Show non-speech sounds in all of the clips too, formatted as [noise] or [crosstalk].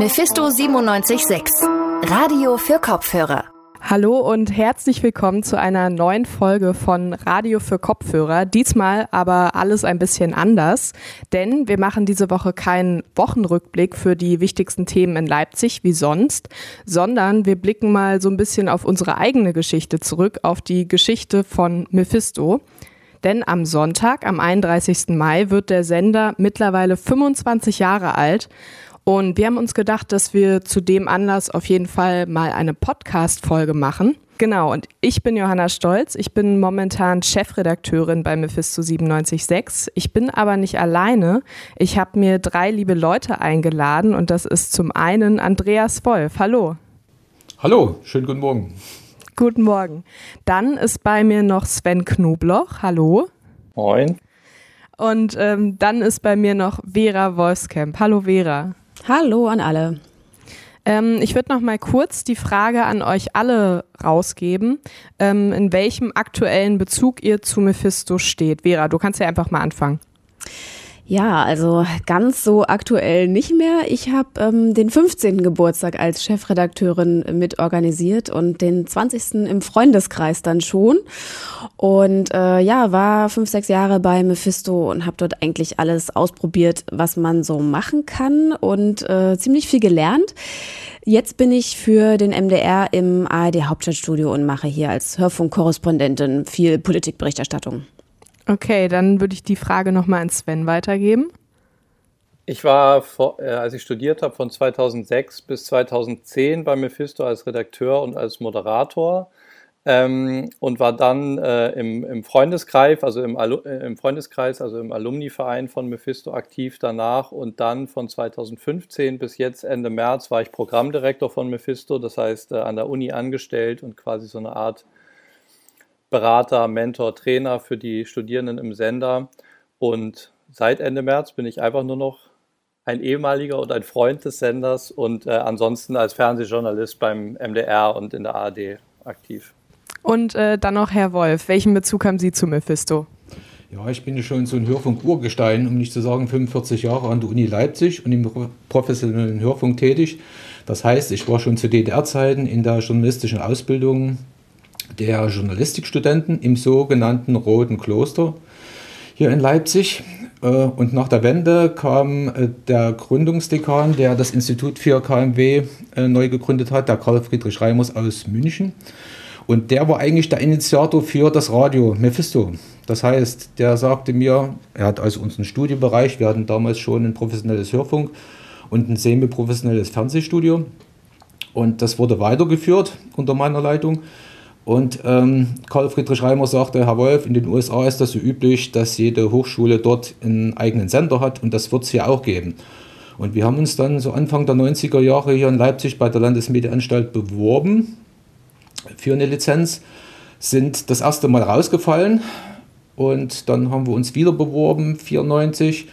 Mephisto 976, Radio für Kopfhörer. Hallo und herzlich willkommen zu einer neuen Folge von Radio für Kopfhörer. Diesmal aber alles ein bisschen anders, denn wir machen diese Woche keinen Wochenrückblick für die wichtigsten Themen in Leipzig wie sonst, sondern wir blicken mal so ein bisschen auf unsere eigene Geschichte zurück, auf die Geschichte von Mephisto. Denn am Sonntag, am 31. Mai, wird der Sender mittlerweile 25 Jahre alt. Und wir haben uns gedacht, dass wir zu dem Anlass auf jeden Fall mal eine Podcast-Folge machen. Genau, und ich bin Johanna Stolz. Ich bin momentan Chefredakteurin bei Mephisto 976. Ich bin aber nicht alleine. Ich habe mir drei liebe Leute eingeladen und das ist zum einen Andreas Wolf. Hallo. Hallo, schönen guten Morgen. Guten Morgen. Dann ist bei mir noch Sven Knobloch. Hallo. Moin. Und ähm, dann ist bei mir noch Vera Wolfskamp. Hallo Vera. Hallo an alle. Ähm, ich würde noch mal kurz die Frage an euch alle rausgeben, ähm, in welchem aktuellen Bezug ihr zu Mephisto steht. Vera, du kannst ja einfach mal anfangen. Ja, also ganz so aktuell nicht mehr. Ich habe ähm, den 15. Geburtstag als Chefredakteurin mitorganisiert und den 20. im Freundeskreis dann schon. Und äh, ja, war fünf, sechs Jahre bei Mephisto und habe dort eigentlich alles ausprobiert, was man so machen kann und äh, ziemlich viel gelernt. Jetzt bin ich für den MDR im ARD Hauptstadtstudio und mache hier als Hörfunkkorrespondentin viel Politikberichterstattung. Okay, dann würde ich die Frage nochmal an Sven weitergeben. Ich war, äh, als ich studiert habe, von 2006 bis 2010 bei Mephisto als Redakteur und als Moderator ähm, und war dann äh, im, im, Freundeskreis, also im, äh, im, Freundeskreis, also im Alumni-Verein von Mephisto aktiv danach und dann von 2015 bis jetzt Ende März war ich Programmdirektor von Mephisto, das heißt äh, an der Uni angestellt und quasi so eine Art Berater, Mentor, Trainer für die Studierenden im Sender. Und seit Ende März bin ich einfach nur noch ein ehemaliger und ein Freund des Senders und äh, ansonsten als Fernsehjournalist beim MDR und in der ARD aktiv. Und äh, dann noch Herr Wolf, welchen Bezug haben Sie zu Mephisto? Ja, ich bin schon so ein Hörfunk-Urgestein, um nicht zu sagen 45 Jahre an der Uni Leipzig und im professionellen Hörfunk tätig. Das heißt, ich war schon zu DDR-Zeiten in der journalistischen Ausbildung der Journalistikstudenten im sogenannten Roten Kloster hier in Leipzig. Äh, und nach der Wende kam äh, der Gründungsdekan, der das Institut für KMW äh, neu gegründet hat, der Karl Friedrich Reimers aus München. Und der war eigentlich der Initiator für das Radio Mephisto. Das heißt, der sagte mir, er hat also unseren Studiobereich, wir hatten damals schon ein professionelles Hörfunk und ein semi-professionelles Fernsehstudio. Und das wurde weitergeführt unter meiner Leitung. Und ähm, Karl Friedrich Reimer sagte, Herr Wolf, in den USA ist das so üblich, dass jede Hochschule dort einen eigenen Sender hat und das wird es hier auch geben. Und wir haben uns dann so Anfang der 90er Jahre hier in Leipzig bei der Landesmedienanstalt beworben für eine Lizenz, sind das erste Mal rausgefallen und dann haben wir uns wieder beworben, 94,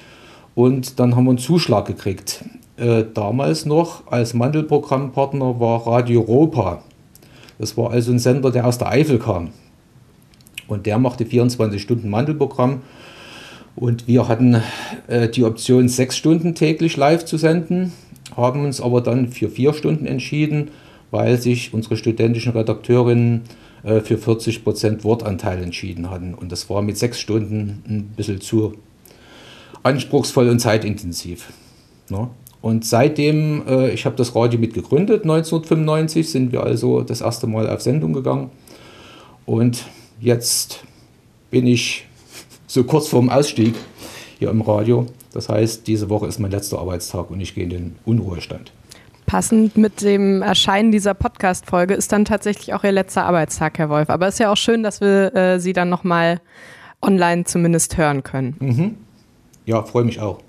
und dann haben wir einen Zuschlag gekriegt. Äh, damals noch als Mandelprogrammpartner war Radio Europa. Das war also ein Sender, der aus der Eifel kam. Und der machte 24 Stunden Mandelprogramm. Und wir hatten äh, die Option, sechs Stunden täglich live zu senden, haben uns aber dann für vier Stunden entschieden, weil sich unsere studentischen Redakteurinnen äh, für 40 Prozent Wortanteil entschieden hatten. Und das war mit sechs Stunden ein bisschen zu anspruchsvoll und zeitintensiv. Ne? Und seitdem, äh, ich habe das Radio mit gegründet, 1995, sind wir also das erste Mal auf Sendung gegangen. Und jetzt bin ich so kurz vorm Ausstieg hier im Radio. Das heißt, diese Woche ist mein letzter Arbeitstag und ich gehe in den Unruhestand. Passend mit dem Erscheinen dieser Podcast-Folge ist dann tatsächlich auch Ihr letzter Arbeitstag, Herr Wolf. Aber es ist ja auch schön, dass wir äh, Sie dann nochmal online zumindest hören können. Mhm. Ja, freue mich auch.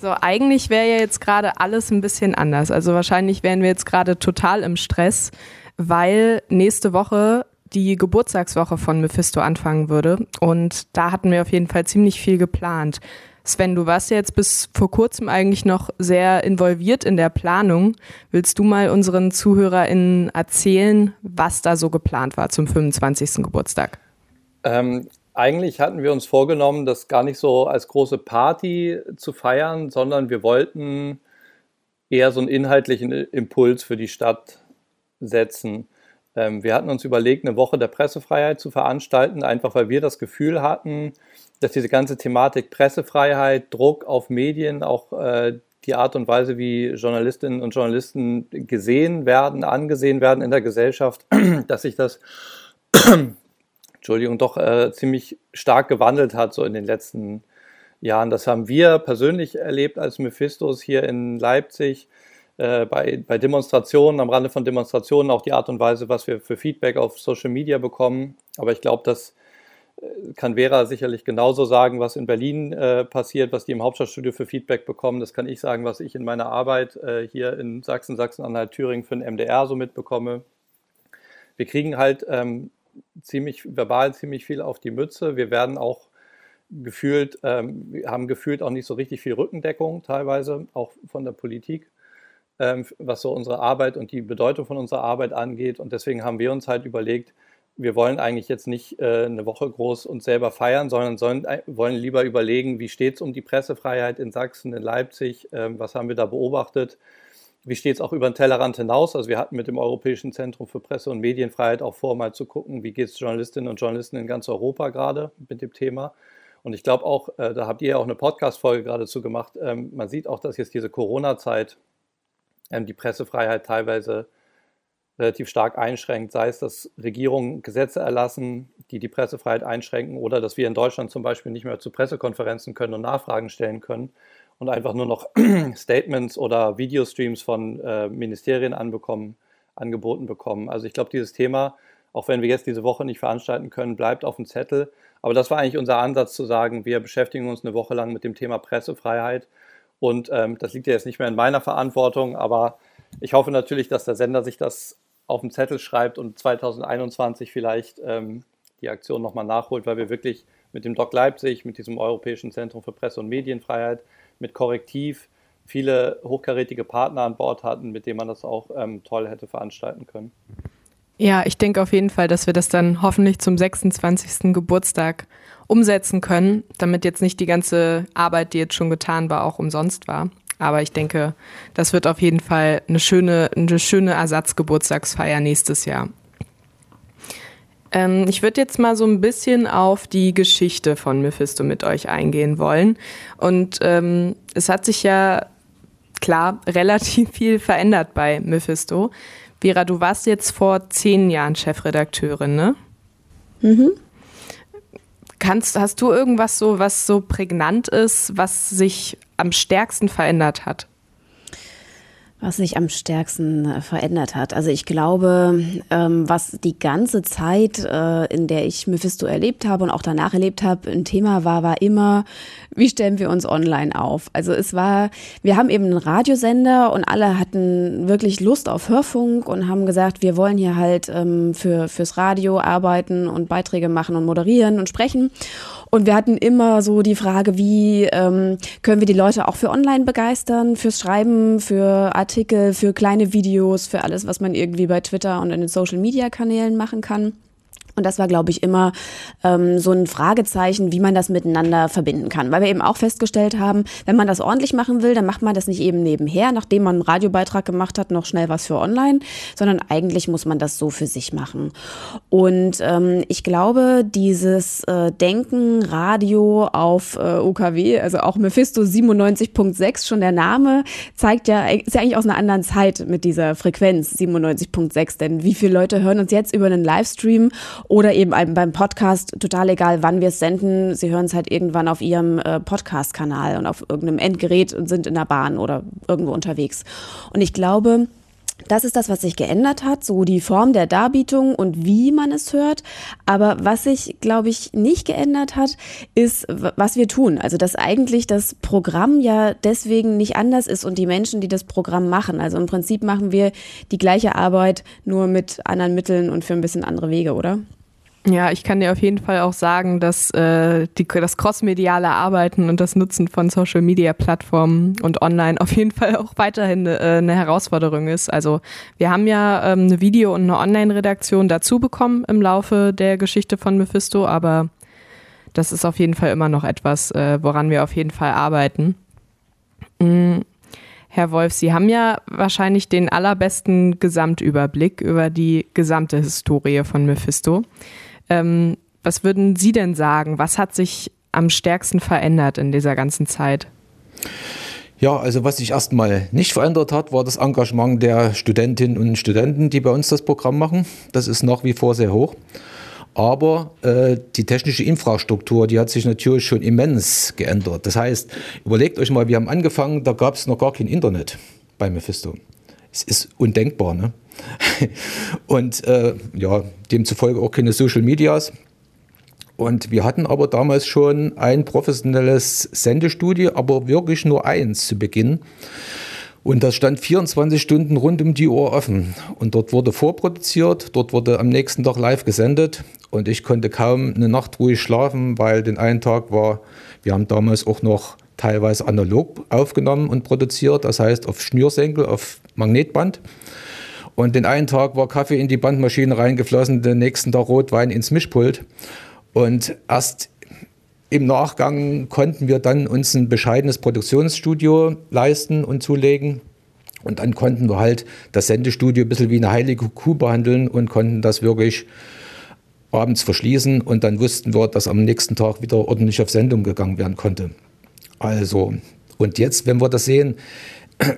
So, eigentlich wäre ja jetzt gerade alles ein bisschen anders. Also wahrscheinlich wären wir jetzt gerade total im Stress, weil nächste Woche die Geburtstagswoche von Mephisto anfangen würde. Und da hatten wir auf jeden Fall ziemlich viel geplant. Sven, du warst ja jetzt bis vor kurzem eigentlich noch sehr involviert in der Planung. Willst du mal unseren ZuhörerInnen erzählen, was da so geplant war zum 25. Geburtstag? Ähm, eigentlich hatten wir uns vorgenommen, das gar nicht so als große Party zu feiern, sondern wir wollten eher so einen inhaltlichen Impuls für die Stadt setzen. Ähm, wir hatten uns überlegt, eine Woche der Pressefreiheit zu veranstalten, einfach weil wir das Gefühl hatten, dass diese ganze Thematik Pressefreiheit, Druck auf Medien, auch äh, die Art und Weise, wie Journalistinnen und Journalisten gesehen werden, angesehen werden in der Gesellschaft, [clears throat] dass sich das, Entschuldigung, doch äh, ziemlich stark gewandelt hat, so in den letzten Jahren. Das haben wir persönlich erlebt als Mephistos hier in Leipzig äh, bei, bei Demonstrationen, am Rande von Demonstrationen, auch die Art und Weise, was wir für Feedback auf Social Media bekommen. Aber ich glaube, das äh, kann Vera sicherlich genauso sagen, was in Berlin äh, passiert, was die im Hauptstadtstudio für Feedback bekommen. Das kann ich sagen, was ich in meiner Arbeit äh, hier in Sachsen, Sachsen-Anhalt, Thüringen für den MDR so mitbekomme. Wir kriegen halt ähm, ziemlich verbal ziemlich viel auf die Mütze. Wir werden auch gefühlt, ähm, haben gefühlt auch nicht so richtig viel Rückendeckung teilweise, auch von der Politik ähm, was so unsere Arbeit und die Bedeutung von unserer Arbeit angeht. Und deswegen haben wir uns halt überlegt, wir wollen eigentlich jetzt nicht äh, eine Woche groß uns selber feiern, sondern sollen, äh, wollen lieber überlegen, wie steht es um die Pressefreiheit in Sachsen, in Leipzig, ähm, was haben wir da beobachtet, wie steht es auch über den Tellerrand hinaus. Also wir hatten mit dem Europäischen Zentrum für Presse- und Medienfreiheit auch vor, mal zu gucken, wie geht es Journalistinnen und Journalisten in ganz Europa gerade mit dem Thema. Und ich glaube auch, äh, da habt ihr ja auch eine Podcast-Folge gerade zu gemacht, ähm, man sieht auch, dass jetzt diese Corona-Zeit ähm, die Pressefreiheit teilweise relativ stark einschränkt, sei es, dass Regierungen Gesetze erlassen, die die Pressefreiheit einschränken oder dass wir in Deutschland zum Beispiel nicht mehr zu Pressekonferenzen können und Nachfragen stellen können und einfach nur noch [clears throat] Statements oder Videostreams von äh, Ministerien anbekommen, angeboten bekommen. Also ich glaube, dieses Thema, auch wenn wir jetzt diese Woche nicht veranstalten können, bleibt auf dem Zettel. Aber das war eigentlich unser Ansatz zu sagen, wir beschäftigen uns eine Woche lang mit dem Thema Pressefreiheit und ähm, das liegt ja jetzt nicht mehr in meiner Verantwortung, aber ich hoffe natürlich, dass der Sender sich das auf den Zettel schreibt und 2021 vielleicht ähm, die Aktion nochmal nachholt, weil wir wirklich mit dem Doc Leipzig, mit diesem Europäischen Zentrum für Presse- und Medienfreiheit, mit Korrektiv viele hochkarätige Partner an Bord hatten, mit denen man das auch ähm, toll hätte veranstalten können. Ja, ich denke auf jeden Fall, dass wir das dann hoffentlich zum 26. Geburtstag umsetzen können, damit jetzt nicht die ganze Arbeit, die jetzt schon getan war, auch umsonst war. Aber ich denke, das wird auf jeden Fall eine schöne, eine schöne Ersatzgeburtstagsfeier nächstes Jahr. Ähm, ich würde jetzt mal so ein bisschen auf die Geschichte von Mephisto mit euch eingehen wollen. Und ähm, es hat sich ja klar [laughs] relativ viel verändert bei Mephisto. Vera, du warst jetzt vor zehn Jahren Chefredakteurin, ne? Mhm. Kannst, hast du irgendwas so, was so prägnant ist, was sich am stärksten verändert hat? Was sich am stärksten äh, verändert hat. Also ich glaube, ähm, was die ganze Zeit, äh, in der ich Mephisto erlebt habe und auch danach erlebt habe, ein Thema war, war immer, wie stellen wir uns online auf? Also es war, wir haben eben einen Radiosender und alle hatten wirklich Lust auf Hörfunk und haben gesagt, wir wollen hier halt ähm, für, fürs Radio arbeiten und Beiträge machen und moderieren und sprechen. Und wir hatten immer so die Frage, wie ähm, können wir die Leute auch für online begeistern, fürs Schreiben, für Artikel, für kleine Videos, für alles, was man irgendwie bei Twitter und in den Social-Media-Kanälen machen kann. Und das war, glaube ich, immer ähm, so ein Fragezeichen, wie man das miteinander verbinden kann. Weil wir eben auch festgestellt haben, wenn man das ordentlich machen will, dann macht man das nicht eben nebenher, nachdem man einen Radiobeitrag gemacht hat, noch schnell was für online, sondern eigentlich muss man das so für sich machen. Und ähm, ich glaube, dieses äh, Denken, Radio auf äh, UKW, also auch Mephisto 97.6, schon der Name, zeigt ja, ist ja eigentlich aus einer anderen Zeit mit dieser Frequenz 97.6. Denn wie viele Leute hören uns jetzt über einen Livestream oder eben beim Podcast, total egal, wann wir es senden. Sie hören es halt irgendwann auf Ihrem äh, Podcast-Kanal und auf irgendeinem Endgerät und sind in der Bahn oder irgendwo unterwegs. Und ich glaube, das ist das, was sich geändert hat, so die Form der Darbietung und wie man es hört. Aber was sich, glaube ich, nicht geändert hat, ist, was wir tun. Also, dass eigentlich das Programm ja deswegen nicht anders ist und die Menschen, die das Programm machen. Also im Prinzip machen wir die gleiche Arbeit, nur mit anderen Mitteln und für ein bisschen andere Wege, oder? Ja, ich kann dir auf jeden Fall auch sagen, dass äh, die, das crossmediale Arbeiten und das Nutzen von Social Media Plattformen und online auf jeden Fall auch weiterhin äh, eine Herausforderung ist. Also wir haben ja ähm, eine Video- und eine Online-Redaktion dazu bekommen im Laufe der Geschichte von Mephisto, aber das ist auf jeden Fall immer noch etwas, äh, woran wir auf jeden Fall arbeiten. Mhm. Herr Wolf, Sie haben ja wahrscheinlich den allerbesten Gesamtüberblick über die gesamte Historie von Mephisto. Ähm, was würden Sie denn sagen? Was hat sich am stärksten verändert in dieser ganzen Zeit? Ja, also was sich erstmal nicht verändert hat, war das Engagement der Studentinnen und Studenten, die bei uns das Programm machen. Das ist nach wie vor sehr hoch. Aber äh, die technische Infrastruktur, die hat sich natürlich schon immens geändert. Das heißt, überlegt euch mal, wir haben angefangen, da gab es noch gar kein Internet bei Mephisto. Es ist undenkbar, ne? [laughs] Und äh, ja, demzufolge auch keine Social Medias. Und wir hatten aber damals schon ein professionelles Sendestudio, aber wirklich nur eins zu Beginn. Und das stand 24 Stunden rund um die Uhr offen. Und dort wurde vorproduziert, dort wurde am nächsten Tag live gesendet. Und ich konnte kaum eine Nacht ruhig schlafen, weil den einen Tag war, wir haben damals auch noch teilweise analog aufgenommen und produziert, das heißt auf Schnürsenkel, auf Magnetband. Und den einen Tag war Kaffee in die Bandmaschine reingeflossen, den nächsten Tag Rotwein ins Mischpult. Und erst im Nachgang konnten wir dann uns ein bescheidenes Produktionsstudio leisten und zulegen. Und dann konnten wir halt das Sendestudio ein bisschen wie eine heilige Kuh behandeln und konnten das wirklich abends verschließen. Und dann wussten wir, dass am nächsten Tag wieder ordentlich auf Sendung gegangen werden konnte. Also, und jetzt, wenn wir das sehen,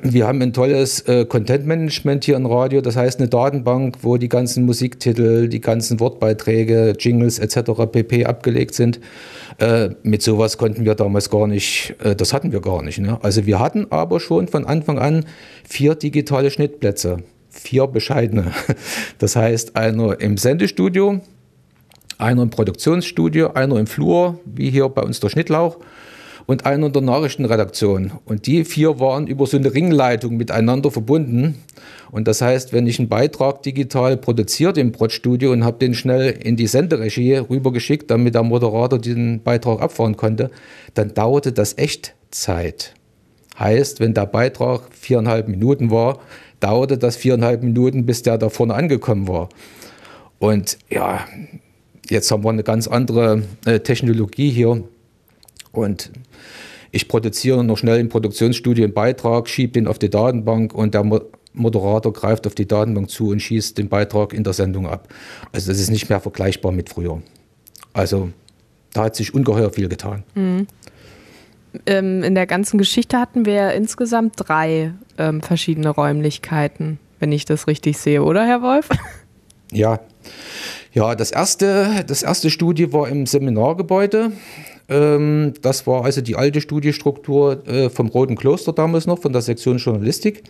wir haben ein tolles äh, Content-Management hier im Radio, das heißt eine Datenbank, wo die ganzen Musiktitel, die ganzen Wortbeiträge, Jingles etc. pp. abgelegt sind. Äh, mit sowas konnten wir damals gar nicht, äh, das hatten wir gar nicht. Ne? Also wir hatten aber schon von Anfang an vier digitale Schnittplätze, vier bescheidene. [laughs] Das heißt einer im Sendestudio, einer im Produktionsstudio, einer im Flur, wie hier bei uns der Schnittlauch und einer in der Nachrichtenredaktion. Und die vier waren über so eine Ringleitung miteinander verbunden. Und das heißt, wenn ich einen Beitrag digital produziert im Protstudio und habe den schnell in die Senderegie rübergeschickt, damit der Moderator den Beitrag abfahren konnte, dann dauerte das echt Zeit. Heißt, wenn der Beitrag viereinhalb Minuten war, dauerte das viereinhalb Minuten, bis der da vorne angekommen war. Und ja, jetzt haben wir eine ganz andere äh, Technologie hier. Und ich produziere noch schnell im Produktionsstudio einen Beitrag, schiebe den auf die Datenbank und der Moderator greift auf die Datenbank zu und schießt den Beitrag in der Sendung ab. Also das ist nicht mehr vergleichbar mit früher. Also da hat sich ungeheuer viel getan. Mhm. Ähm, in der ganzen Geschichte hatten wir insgesamt drei ähm, verschiedene Räumlichkeiten, wenn ich das richtig sehe, oder Herr Wolf? Ja. Ja, das erste, das erste Studio war im Seminargebäude. Ähm, das war also die alte Studiestruktur äh, vom Roten Kloster damals noch, von der Sektion Journalistik.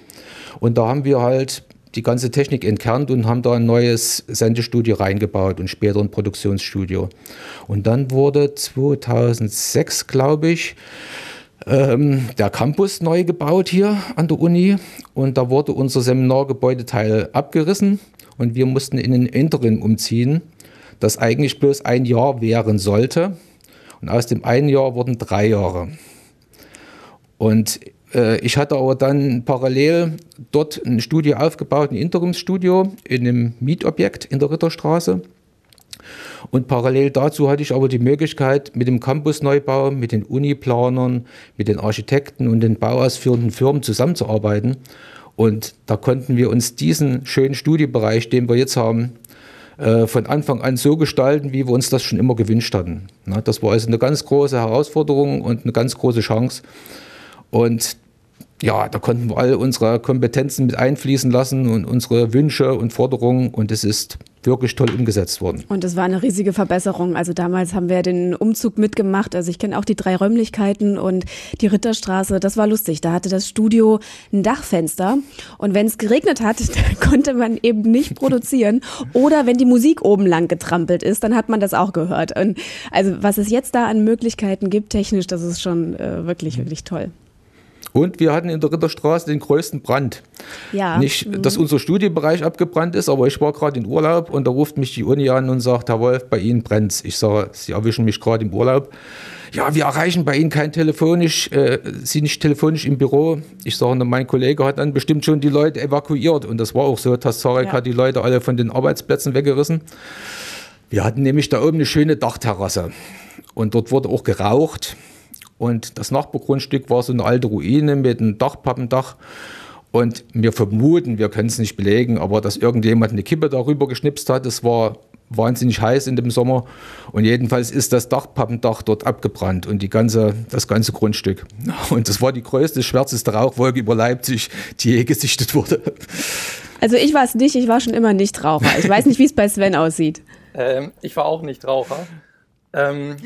Und da haben wir halt die ganze Technik entkernt und haben da ein neues Sendestudio reingebaut und später ein Produktionsstudio. Und dann wurde 2006, glaube ich, ähm, der Campus neu gebaut hier an der Uni und da wurde unser Seminargebäudeteil abgerissen und wir mussten in ein Interim umziehen, das eigentlich bloß ein Jahr währen sollte. Und aus dem einen Jahr wurden drei Jahre. Und äh, ich hatte aber dann parallel dort ein Studio aufgebaut, ein Interimsstudio in einem Mietobjekt in der Ritterstraße. Und parallel dazu hatte ich aber die Möglichkeit, mit dem Campusneubau, mit den Uniplanern, mit den Architekten und den bauausführenden Firmen zusammenzuarbeiten. Und da konnten wir uns diesen schönen Studiebereich, den wir jetzt haben, äh, von Anfang an so gestalten, wie wir uns das schon immer gewünscht hatten. das war also eine ganz große Herausforderung und eine ganz große Chance. Und ja, da konnten wir all unsere Kompetenzen mit einfließen lassen und unsere Wünsche und Forderungen und es ist wirklich toll umgesetzt worden. Und es war eine riesige Verbesserung. Also damals haben wir den Umzug mitgemacht. Also ich kenne auch die drei Räumlichkeiten und die Ritterstraße. Das war lustig. Da hatte das Studio ein Dachfenster und wenn es geregnet hat, [laughs] konnte man eben nicht produzieren. Oder wenn die Musik oben lang getrampelt ist, dann hat man das auch gehört. Und also was es jetzt da an Möglichkeiten gibt, technisch, das ist schon äh, wirklich, wirklich toll. Und wir hatten in der Ritterstraße den größten Brand. Ja. Nicht, mhm. dass unser Studiebereich abgebrannt ist, aber ich war gerade in Urlaub und da ruft mich die Uni an und sagt, Herr Wolf, bei Ihnen brennt Ich sage, Sie erwischen mich gerade im Urlaub. Ja, wir erreichen bei Ihnen kein telefonisch, äh, Sie nicht telefonisch im Büro. Ich sage, mein Kollege hat dann bestimmt schon die Leute evakuiert und das war auch so. Tassarek ja. hat die Leute alle von den Arbeitsplätzen weggerissen. Wir hatten nämlich da oben eine schöne Dachterrasse und dort wurde auch geraucht. Und das Nachbargrundstück war so eine alte Ruine mit einem Dachpappendach. Und wir vermuten, wir können es nicht belegen, aber dass irgendjemand eine Kippe darüber geschnipst hat, es war wahnsinnig heiß in dem Sommer. Und jedenfalls ist das Dachpappendach dort abgebrannt und die ganze, das ganze Grundstück. [laughs] Und das war die größte, schwärzeste Rauchwolke über Leipzig, die je gesichtet wurde. Also ich war es nicht, ich war schon immer nicht Raucher. Ich weiß nicht, wie es bei Sven aussieht. Ähm, ich war auch nicht Raucher. Ähm,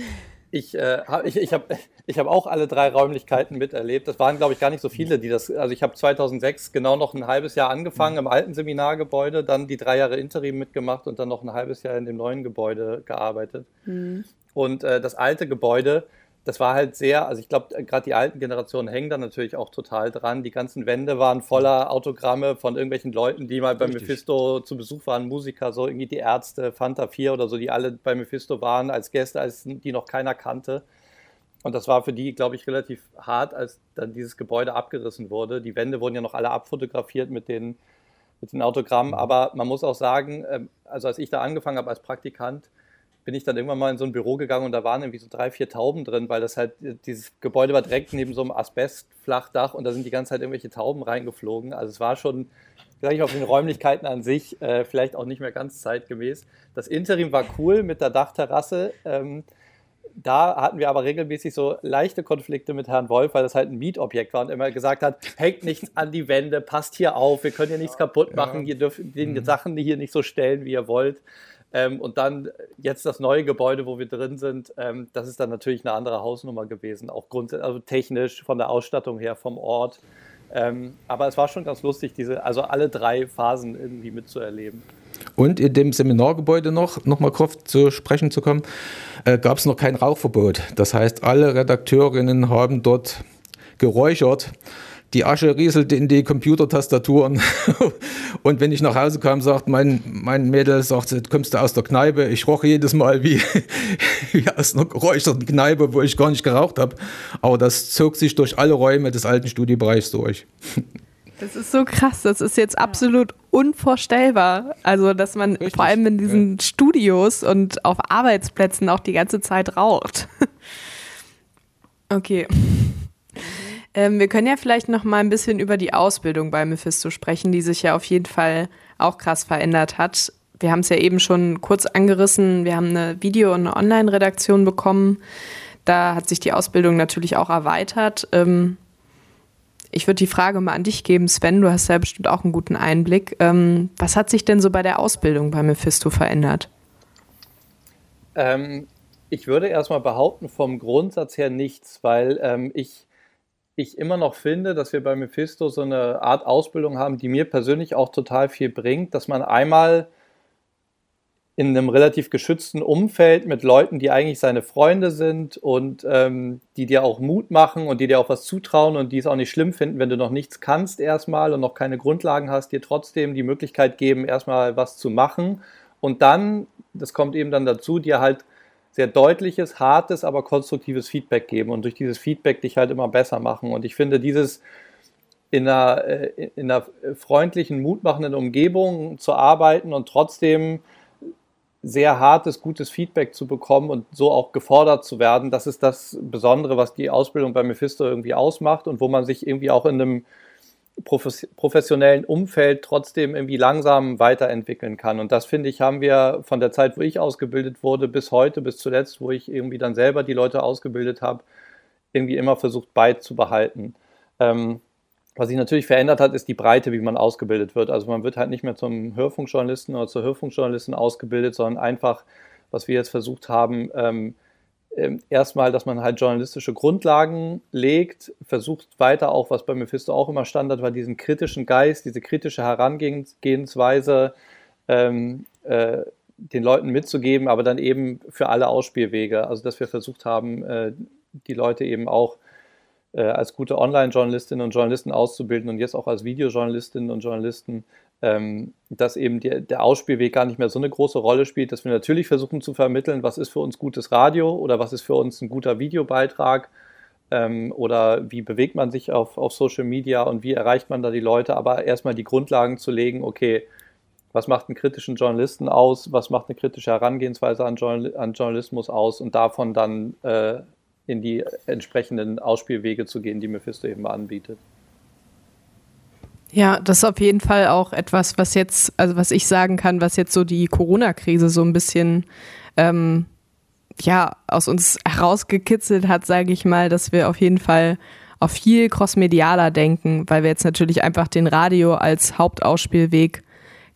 ich äh, ich, ich habe ich hab auch alle drei Räumlichkeiten miterlebt. Das waren, glaube ich, gar nicht so viele, die das. Also ich habe 2006 genau noch ein halbes Jahr angefangen im alten Seminargebäude, dann die drei Jahre Interim mitgemacht und dann noch ein halbes Jahr in dem neuen Gebäude gearbeitet. Mhm. Und äh, das alte Gebäude, das war halt sehr, also ich glaube, gerade die alten Generationen hängen da natürlich auch total dran. Die ganzen Wände waren voller Autogramme von irgendwelchen Leuten, die mal bei Richtig. Mephisto zu Besuch waren, Musiker, so irgendwie die Ärzte, Fanta 4 oder so, die alle bei Mephisto waren als Gäste, als die noch keiner kannte. Und das war für die, glaube ich, relativ hart, als dann dieses Gebäude abgerissen wurde. Die Wände wurden ja noch alle abfotografiert mit den, mit den Autogrammen. Mhm. Aber man muss auch sagen, ähm, also als ich da angefangen habe als Praktikant, bin ich dann irgendwann mal in so ein Büro gegangen und da waren irgendwie so drei, vier Tauben drin, weil das halt, dieses Gebäude war direkt neben so einem Asbestflachdach und da sind die ganze Zeit irgendwelche Tauben reingeflogen. Also es war schon, sage ich mal, auf den Räumlichkeiten an sich äh, vielleicht auch nicht mehr ganz zeitgemäß. Das Interim war cool mit der Dachterrasse. Ähm, da hatten wir aber regelmäßig so leichte Konflikte mit Herrn Wolf, weil das halt ein Mietobjekt war und immer gesagt hat, hängt nichts an die Wände, passt hier auf, wir können hier nichts kaputt machen, ihr dürft die mhm. Sachen hier nicht so stellen, wie ihr wollt. Ähm, und dann jetzt das neue Gebäude, wo wir drin sind, ähm, das ist dann natürlich eine andere Hausnummer gewesen, auch grundsätzlich, also technisch, von der Ausstattung her, vom Ort. Ähm, aber es war schon ganz lustig, diese, also alle drei Phasen irgendwie mitzuerleben. Und in dem Seminargebäude noch, noch mal kurz zu sprechen zu kommen, äh, gab es noch kein Rauchverbot. Das heißt, alle Redakteurinnen haben dort geräuchert die Asche rieselte in die Computertastaturen. [laughs] und wenn ich nach Hause kam, sagt mein, mein Mädel, sagt, kommst du aus der Kneipe? Ich roch jedes Mal wie, [laughs] wie aus einer geräucherten Kneipe, wo ich gar nicht geraucht habe. Aber das zog sich durch alle Räume des alten Studiebereichs durch. [laughs] Das ist so krass, das ist jetzt absolut unvorstellbar. Also, dass man Richtig, vor allem in diesen ja. Studios und auf Arbeitsplätzen auch die ganze Zeit raucht. Okay. Ähm, wir können ja vielleicht noch mal ein bisschen über die Ausbildung bei Mephisto sprechen, die sich ja auf jeden Fall auch krass verändert hat. Wir haben es ja eben schon kurz angerissen. Wir haben eine Video- und eine Online-Redaktion bekommen. Da hat sich die Ausbildung natürlich auch erweitert. Ähm, ich würde die Frage mal an dich geben, Sven. Du hast ja bestimmt auch einen guten Einblick. Ähm, was hat sich denn so bei der Ausbildung bei Mephisto verändert? Ähm, ich würde erstmal behaupten, vom Grundsatz her nichts, weil ähm, ich ich immer noch finde, dass wir bei Mephisto so eine Art Ausbildung haben, die mir persönlich auch total viel bringt, dass man einmal in einem relativ geschützten Umfeld mit Leuten, die eigentlich seine Freunde sind und ähm, die dir auch Mut machen und die dir auch was zutrauen und die es auch nicht schlimm finden, wenn du noch nichts kannst erstmal und noch keine Grundlagen hast, dir trotzdem die Möglichkeit geben, erstmal was zu machen. Und dann, das kommt eben dann dazu, dir halt sehr deutliches, hartes, aber konstruktives Feedback geben und durch dieses Feedback dich halt immer besser machen. Und ich finde, dieses in einer, äh, in einer freundlichen, mutmachenden Umgebung zu arbeiten und trotzdem sehr hartes, gutes Feedback zu bekommen und so auch gefordert zu werden, das ist das Besondere, was die Ausbildung bei Mephisto irgendwie ausmacht und wo man sich irgendwie auch in einem professionellen Umfeld trotzdem irgendwie langsam weiterentwickeln kann. Und das finde ich, haben wir von der Zeit, wo ich ausgebildet wurde, bis heute, bis zuletzt, wo ich irgendwie dann selber die Leute ausgebildet habe, irgendwie immer versucht beizubehalten. Ähm, was sich natürlich verändert hat, ist die Breite, wie man ausgebildet wird. Also man wird halt nicht mehr zum Hörfunkjournalisten oder zur Hörfunkjournalistin ausgebildet, sondern einfach, was wir jetzt versucht haben, ähm, erstmal, dass man halt journalistische Grundlagen legt, versucht weiter auch, was bei Mephisto auch immer Standard war, diesen kritischen Geist, diese kritische Herangehensweise ähm, äh, den Leuten mitzugeben, aber dann eben für alle Ausspielwege. Also dass wir versucht haben, äh, die Leute eben auch äh, als gute Online-Journalistinnen und Journalisten auszubilden und jetzt auch als Videojournalistinnen und Journalisten ähm, dass eben die, der Ausspielweg gar nicht mehr so eine große Rolle spielt, dass wir natürlich versuchen zu vermitteln, was ist für uns gutes Radio oder was ist für uns ein guter Videobeitrag ähm, oder wie bewegt man sich auf, auf Social Media und wie erreicht man da die Leute, aber erstmal die Grundlagen zu legen, okay, was macht einen kritischen Journalisten aus, was macht eine kritische Herangehensweise an, Journal an Journalismus aus? Und davon dann äh, in die entsprechenden Ausspielwege zu gehen, die Mephisto eben anbietet. Ja, das ist auf jeden Fall auch etwas, was jetzt, also was ich sagen kann, was jetzt so die Corona-Krise so ein bisschen ähm, ja, aus uns herausgekitzelt hat, sage ich mal, dass wir auf jeden Fall auf viel crossmedialer denken, weil wir jetzt natürlich einfach den Radio als Hauptausspielweg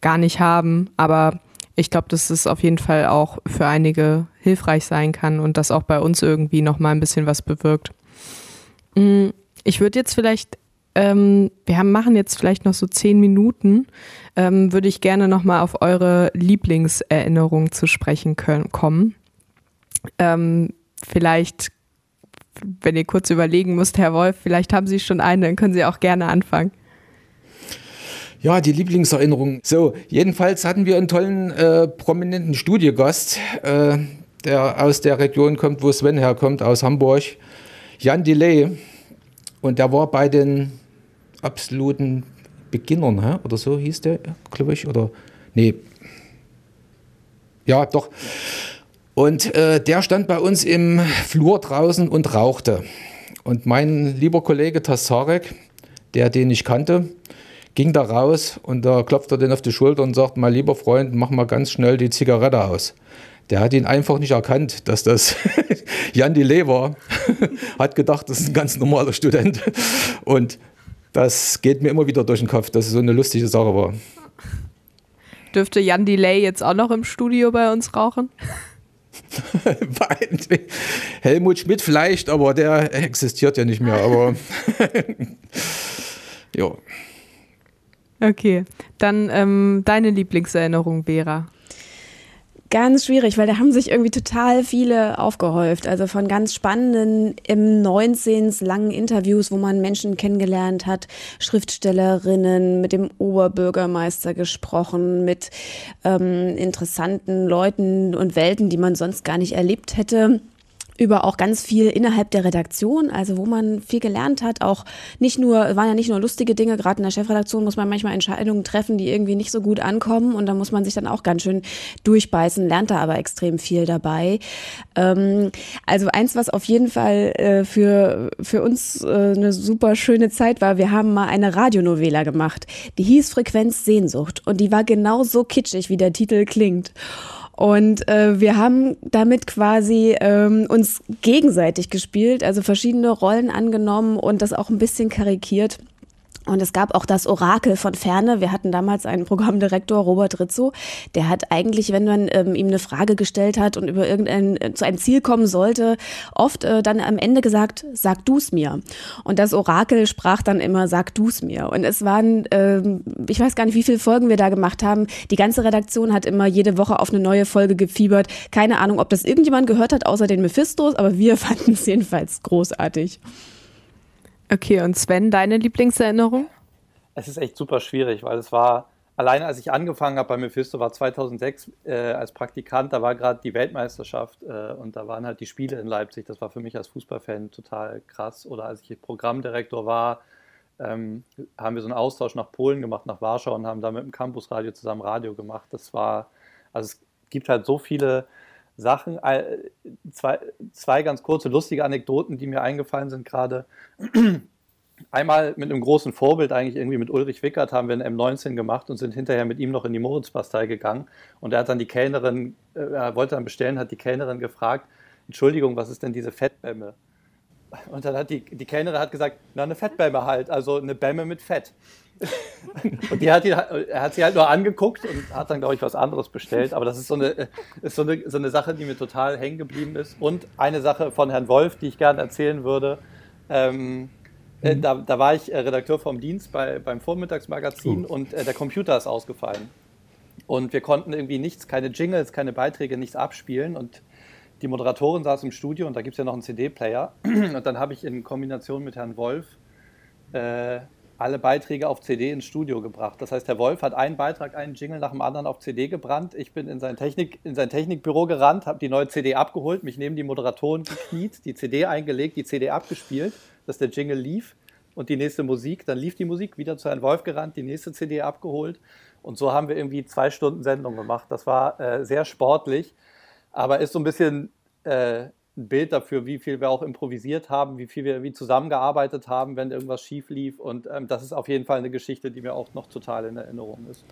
gar nicht haben. Aber ich glaube, dass es auf jeden Fall auch für einige hilfreich sein kann und das auch bei uns irgendwie nochmal ein bisschen was bewirkt. Mm, ich würde jetzt vielleicht ähm, wir haben, machen jetzt vielleicht noch so zehn Minuten, ähm, würde ich gerne nochmal auf eure Lieblingserinnerung zu sprechen können, kommen. Ähm, vielleicht, wenn ihr kurz überlegen müsst, Herr Wolf, vielleicht haben Sie schon eine, dann können Sie auch gerne anfangen. Ja, die Lieblingserinnerung. So, jedenfalls hatten wir einen tollen, äh, prominenten Studiogast, äh, der aus der Region kommt, wo Sven herkommt, aus Hamburg. Jan Delay. Und der war bei den absoluten Beginnern, hä? oder so hieß der, glaube ich, oder nee. Ja, doch. Und äh, der stand bei uns im Flur draußen und rauchte. Und mein lieber Kollege Tassarek, der den ich kannte, ging da raus und da klopfte er den auf die Schulter und sagt, mein lieber Freund, mach mal ganz schnell die Zigarette aus. Der hat ihn einfach nicht erkannt, dass das [laughs] Jan Delay war. [laughs] hat gedacht, das ist ein ganz normaler Student. Und das geht mir immer wieder durch den Kopf, dass es so eine lustige Sache war. Dürfte Jan Delay jetzt auch noch im Studio bei uns rauchen? [laughs] Helmut Schmidt vielleicht, aber der existiert ja nicht mehr. Aber [laughs] ja. Okay, dann ähm, deine Lieblingserinnerung, Vera. Ganz schwierig, weil da haben sich irgendwie total viele aufgehäuft. Also von ganz spannenden im 19. langen Interviews, wo man Menschen kennengelernt hat, Schriftstellerinnen, mit dem Oberbürgermeister gesprochen, mit ähm, interessanten Leuten und Welten, die man sonst gar nicht erlebt hätte über auch ganz viel innerhalb der Redaktion, also wo man viel gelernt hat, auch nicht nur, waren ja nicht nur lustige Dinge, gerade in der Chefredaktion muss man manchmal Entscheidungen treffen, die irgendwie nicht so gut ankommen und da muss man sich dann auch ganz schön durchbeißen, lernt da aber extrem viel dabei. Ähm, also eins, was auf jeden Fall äh, für, für uns äh, eine super schöne Zeit war, wir haben mal eine Radionovela gemacht, die hieß Frequenz Sehnsucht und die war genau so kitschig, wie der Titel klingt. Und äh, wir haben damit quasi ähm, uns gegenseitig gespielt, also verschiedene Rollen angenommen und das auch ein bisschen karikiert. Und es gab auch das Orakel von Ferne. Wir hatten damals einen Programmdirektor, Robert Rizzo, der hat eigentlich, wenn man ähm, ihm eine Frage gestellt hat und über irgendein äh, zu einem Ziel kommen sollte, oft äh, dann am Ende gesagt, sag du's mir. Und das Orakel sprach dann immer, sag du's mir. Und es waren, ähm, ich weiß gar nicht, wie viele Folgen wir da gemacht haben. Die ganze Redaktion hat immer jede Woche auf eine neue Folge gefiebert. Keine Ahnung, ob das irgendjemand gehört hat, außer den Mephistos, aber wir [laughs] fanden es jedenfalls großartig. Okay, und Sven, deine Lieblingserinnerung? Es ist echt super schwierig, weil es war, alleine als ich angefangen habe bei Mephisto, war 2006 äh, als Praktikant, da war gerade die Weltmeisterschaft äh, und da waren halt die Spiele in Leipzig. Das war für mich als Fußballfan total krass. Oder als ich Programmdirektor war, ähm, haben wir so einen Austausch nach Polen gemacht, nach Warschau und haben da mit dem Campusradio zusammen Radio gemacht. Das war, also es gibt halt so viele Sachen. Zwei, zwei ganz kurze, lustige Anekdoten, die mir eingefallen sind gerade. [clears throat] Einmal mit einem großen Vorbild, eigentlich irgendwie mit Ulrich Wickert, haben wir ein M19 gemacht und sind hinterher mit ihm noch in die Moritzbastei gegangen. Und er hat dann die Kellnerin, äh, er wollte dann bestellen, hat die Kellnerin gefragt, Entschuldigung, was ist denn diese Fettbämme? Und dann hat die, die Kellnerin hat gesagt, na, eine Fettbämme halt, also eine Bämme mit Fett. [laughs] und die hat ihn, er hat sie halt nur angeguckt und hat dann, glaube ich, was anderes bestellt. Aber das ist so eine, ist so eine, so eine Sache, die mir total hängen geblieben ist. Und eine Sache von Herrn Wolf, die ich gerne erzählen würde. Ähm, äh, mhm. da, da, war ich äh, Redakteur vom Dienst bei, beim Vormittagsmagazin uh. und äh, der Computer ist ausgefallen. Und wir konnten irgendwie nichts, keine Jingles, keine Beiträge, nichts abspielen. Und die Moderatorin saß im Studio und da gibt es ja noch einen CD-Player. [clears throat] Und dann habe ich in Kombination mit Herrn Wolf äh, alle Beiträge auf CD ins Studio gebracht. Das heißt, Herr Wolf hat einen Beitrag, einen Jingle nach dem anderen auf CD gebrannt. Ich bin in sein, Technik, in sein Technikbüro gerannt, habe die neue CD abgeholt, mich neben die Moderatoren gekniet, die CD eingelegt, die CD abgespielt, dass der Jingle lief und die nächste Musik. Dann lief die Musik, wieder zu Herrn Wolf gerannt, die nächste CD abgeholt. Und so haben wir irgendwie zwei Stunden Sendung gemacht. Das war äh, sehr sportlich, aber ist so ein bisschen äh, ein Bild dafür, wie viel wir auch improvisiert haben, wie viel wir wie zusammengearbeitet haben, wenn irgendwas schief lief. Und ähm, das ist auf jeden Fall eine Geschichte, die mir auch noch total in Erinnerung ist.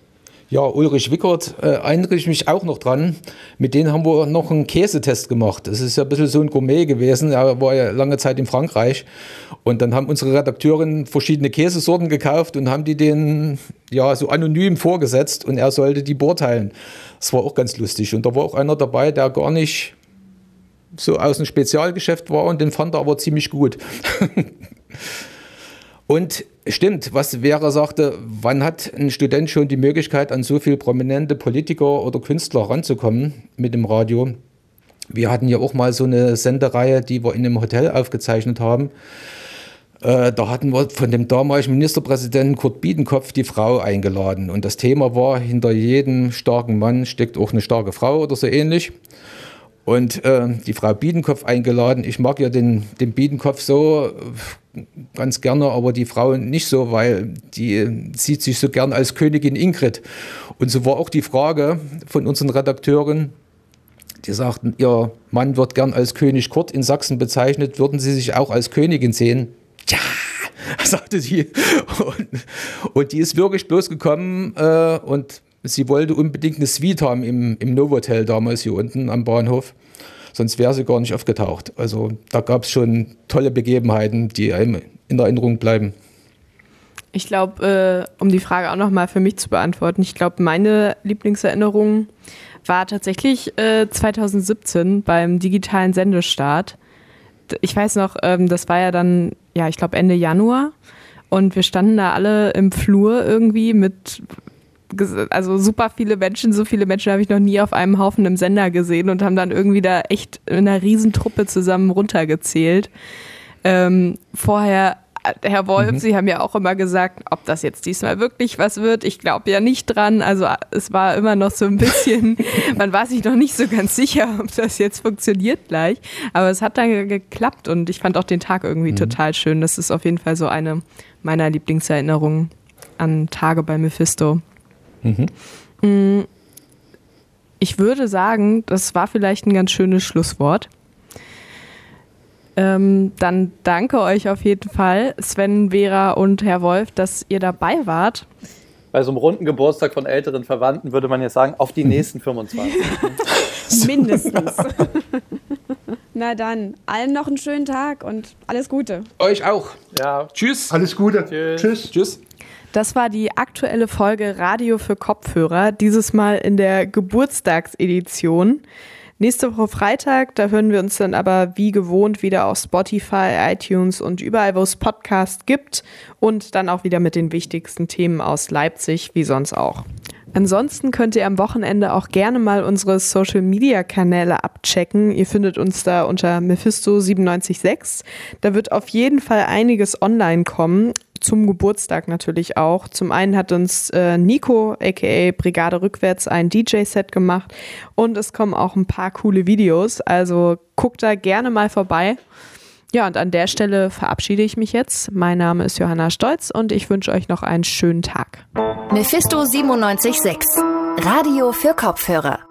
Ja, Ulrich Wickert, äh, erinnere ich mich auch noch dran. Mit denen haben wir noch einen Käsetest gemacht. Das ist ja ein bisschen so ein Gourmet gewesen. Er war ja lange Zeit in Frankreich. Und dann haben unsere Redakteurinnen verschiedene Käsesorten gekauft und haben die den ja so anonym vorgesetzt und er sollte die beurteilen. Das war auch ganz lustig. Und da war auch einer dabei, der gar nicht so aus dem Spezialgeschäft war und den fand er aber ziemlich gut. [laughs] und stimmt, was Vera sagte, wann hat ein Student schon die Möglichkeit, an so viele prominente Politiker oder Künstler ranzukommen mit dem Radio? Wir hatten ja auch mal so eine Sendereihe, die wir in einem Hotel aufgezeichnet haben. Äh, da hatten wir von dem damaligen Ministerpräsidenten Kurt Biedenkopf die Frau eingeladen. Und das Thema war, hinter jedem starken Mann steckt auch eine starke Frau oder so ähnlich und äh, die Frau Biedenkopf eingeladen. Ich mag ja den, den Biedenkopf so ganz gerne, aber die Frau nicht so, weil die sieht sich so gern als Königin Ingrid. Und so war auch die Frage von unseren Redakteuren, die sagten, ihr Mann wird gern als König Kurt in Sachsen bezeichnet, würden Sie sich auch als Königin sehen? Ja, [laughs] sagte sie. Und, und die ist wirklich bloß gekommen äh, und sie wollte unbedingt eine Suite haben im, im Novotel damals hier unten am Bahnhof. Sonst wäre sie gar nicht aufgetaucht. Also da gab es schon tolle Begebenheiten, die einem in Erinnerung bleiben. Ich glaube, äh, um die Frage auch nochmal für mich zu beantworten, ich glaube, meine Lieblingserinnerung war tatsächlich äh, 2017 beim digitalen Sendestart. Ich weiß noch, ähm, das war ja dann, ja, ich glaube Ende Januar. Und wir standen da alle im Flur irgendwie mit also super viele Menschen, so viele Menschen habe ich noch nie auf einem Haufen im Sender gesehen und haben dann irgendwie da echt in einer Riesentruppe zusammen runtergezählt. Ähm, vorher, äh, Herr Wolf, mhm. Sie haben ja auch immer gesagt, ob das jetzt diesmal wirklich was wird. Ich glaube ja nicht dran. Also es war immer noch so ein bisschen, [laughs] man war sich noch nicht so ganz sicher, ob das jetzt funktioniert gleich. Aber es hat dann geklappt und ich fand auch den Tag irgendwie mhm. total schön. Das ist auf jeden Fall so eine meiner Lieblingserinnerungen an Tage bei Mephisto. Mhm. Ich würde sagen, das war vielleicht ein ganz schönes Schlusswort. Ähm, dann danke euch auf jeden Fall, Sven, Vera und Herr Wolf, dass ihr dabei wart. Bei so einem runden Geburtstag von älteren Verwandten würde man jetzt sagen, auf die nächsten 25. [laughs] Mindestens. [laughs] Na dann, allen noch einen schönen Tag und alles Gute. Euch auch. Ja. Tschüss. Alles Gute. Tschüss. Tschüss. Tschüss. Das war die aktuelle Folge Radio für Kopfhörer, dieses Mal in der Geburtstagsedition. Nächste Woche Freitag, da hören wir uns dann aber wie gewohnt wieder auf Spotify, iTunes und überall, wo es Podcasts gibt und dann auch wieder mit den wichtigsten Themen aus Leipzig, wie sonst auch. Ansonsten könnt ihr am Wochenende auch gerne mal unsere Social Media Kanäle abchecken. Ihr findet uns da unter Mephisto976. Da wird auf jeden Fall einiges online kommen zum Geburtstag natürlich auch. Zum einen hat uns äh, Nico, aka Brigade Rückwärts, ein DJ-Set gemacht und es kommen auch ein paar coole Videos. Also guckt da gerne mal vorbei. Ja, und an der Stelle verabschiede ich mich jetzt. Mein Name ist Johanna Stolz und ich wünsche euch noch einen schönen Tag. Mephisto 976, Radio für Kopfhörer.